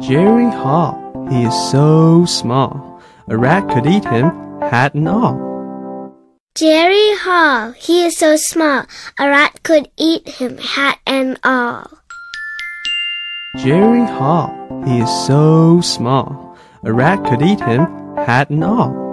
Jerry Hall, he is so small, a rat could eat him, hat and all. Jerry Hall, he is so small, a rat could eat him, hat and all. Jerry Hall, he is so small, a rat could eat him, hat and all.